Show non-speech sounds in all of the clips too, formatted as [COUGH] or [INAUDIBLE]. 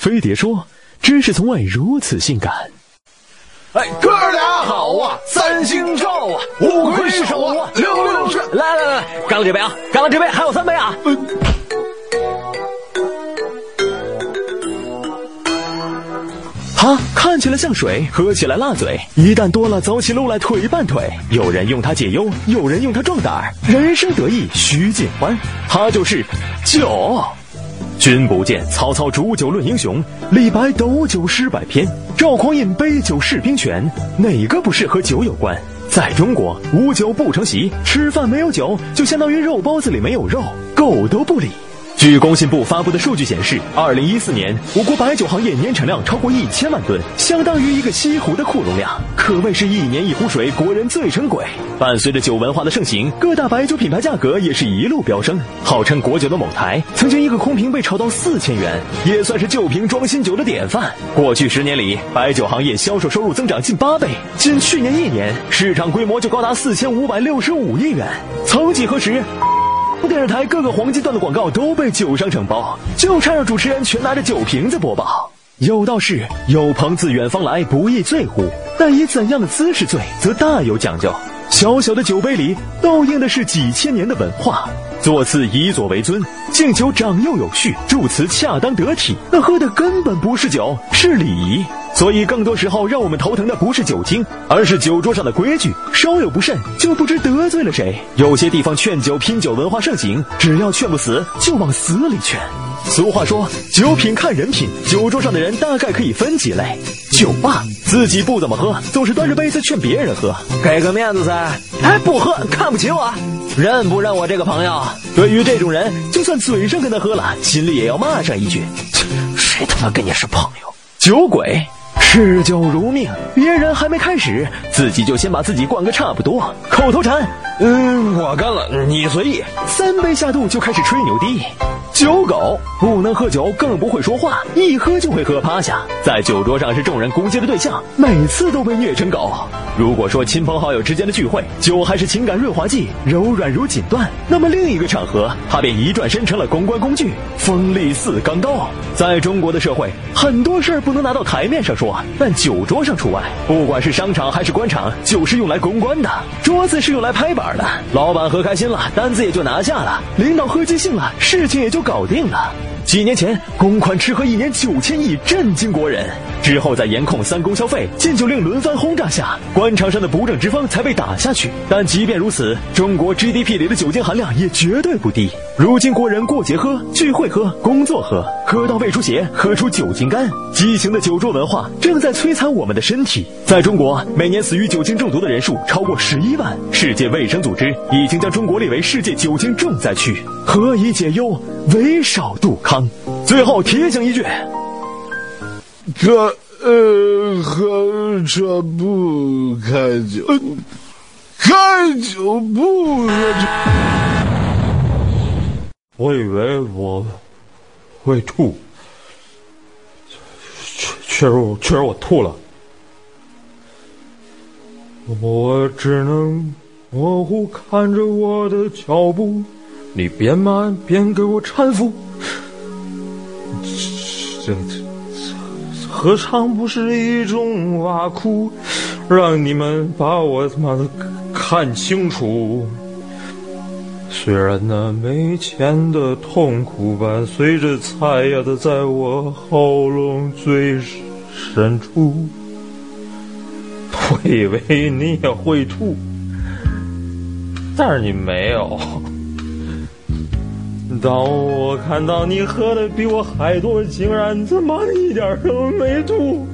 飞碟说：“知识从未如此性感。”哎，哥俩好啊，三星照啊，五魁首啊，六六顺。来来来，干了这杯啊，干了这杯，还有三杯啊。它看起来像水，喝起来辣嘴。一旦多了，走起路来腿绊腿。有人用它解忧，有人用它壮胆。人生得意须尽欢，它就是酒。君不见曹操煮酒论英雄，李白斗酒诗百篇，赵匡胤杯酒释兵权，哪个不是和酒有关？在中国，无酒不成席，吃饭没有酒，就相当于肉包子里没有肉，狗都不理。据工信部发布的数据显示，二零一四年我国白酒行业年产量超过一千万吨，相当于一个西湖的库容量，可谓是一年一壶水，国人醉成鬼。伴随着酒文化的盛行，各大白酒品牌价格也是一路飙升。号称国酒的某台，曾经一个空瓶被炒到四千元，也算是旧瓶装新酒的典范。过去十年里，白酒行业销售收入增长近八倍，仅去年一年，市场规模就高达四千五百六十五亿元。曾几何时。电视台各个黄金段的广告都被酒商承包，就差让主持人全拿着酒瓶子播报。有道是“有朋自远方来，不亦醉乎”，但以怎样的姿势醉，则大有讲究。小小的酒杯里，倒映的是几千年的文化。座次以左为尊，敬酒长幼有序，祝词恰当得体。那喝的根本不是酒，是礼仪。所以，更多时候让我们头疼的不是酒精，而是酒桌上的规矩。稍有不慎，就不知得罪了谁。有些地方劝酒拼酒文化盛行，只要劝不死，就往死里劝。俗话说，酒品看人品。酒桌上的人大概可以分几类：酒霸，自己不怎么喝，总是端着杯子劝别人喝，给个面子噻。哎，不喝，看不起我，认不认我这个朋友？对于这种人，就算嘴上跟他喝了，心里也要骂上一句：谁他妈跟你是朋友？酒鬼。嗜酒如命，别人还没开始，自己就先把自己灌个差不多。口头禅：嗯，我干了，你随意。三杯下肚就开始吹牛逼。酒狗不能喝酒，更不会说话，一喝就会喝趴下，在酒桌上是众人攻击的对象，每次都被虐成狗。如果说亲朋好友之间的聚会，酒还是情感润滑剂，柔软如锦缎，那么另一个场合，它便一转身成了公关工具，锋利似钢刀。在中国的社会，很多事儿不能拿到台面上说，但酒桌上除外。不管是商场还是官场，酒是用来公关的，桌子是用来拍板的。老板喝开心了，单子也就拿下了；领导喝尽兴了，事情也就。搞定了。几年前，公款吃喝一年九千亿，震惊国人。之后，在严控三公消费、禁酒令轮番轰炸下，官场上的不正之风才被打下去。但即便如此，中国 GDP 里的酒精含量也绝对不低。如今，国人过节喝、聚会喝、工作喝，喝到胃出血，喝出酒精肝。畸形的酒桌文化正在摧残我们的身体。在中国，每年死于酒精中毒的人数超过十一万。世界卫生组织已经将中国列为世界酒精重灾区。何以解忧，唯少杜康。最后提醒一句。这呃，喝这不开酒，开酒不喝酒。我以为我会吐，确确实我确实我吐了，我只能模糊看着我的脚步，你边慢边给我搀扶，这。何尝不是一种挖苦，让你们把我他妈的看清楚。虽然那没钱的痛苦伴随着菜呀的在我喉咙最深处，我以为你也会吐，但是你没有。当我看到你喝的比我还多，竟然他妈一点都没吐，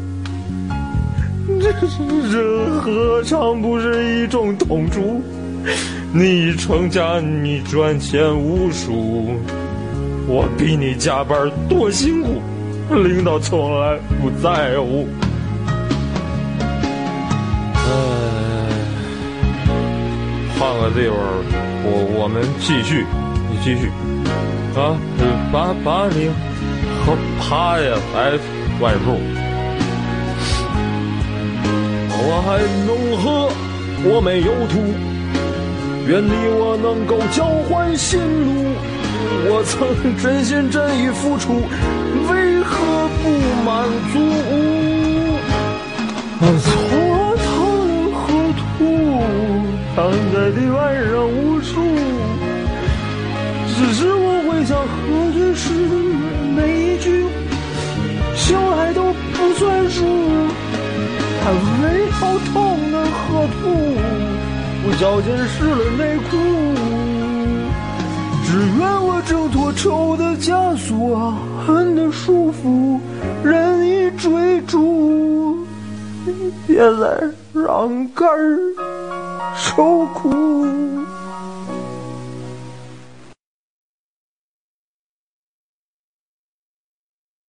这 [LAUGHS] 这何尝不是一种痛楚？你成家，你赚钱无数，我比你加班多辛苦，领导从来不在乎。哎，换个地方，我我们继续，继续，啊，八八零和趴呀，白外露，我还能喝，我没有吐，愿你我能够交换心路，我曾真心真意付出，为何不满足？我足！脚尖湿了内裤。只愿我挣脱臭的枷锁，恨的束缚，任意追逐。别再让肝儿受苦。